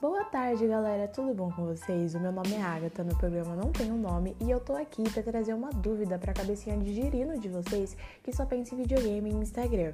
Boa tarde, galera. Tudo bom com vocês? O meu nome é Agatha, no programa Não Tem um Nome e eu tô aqui para trazer uma dúvida para a cabecinha de girino de vocês que só pensa em videogame e Instagram.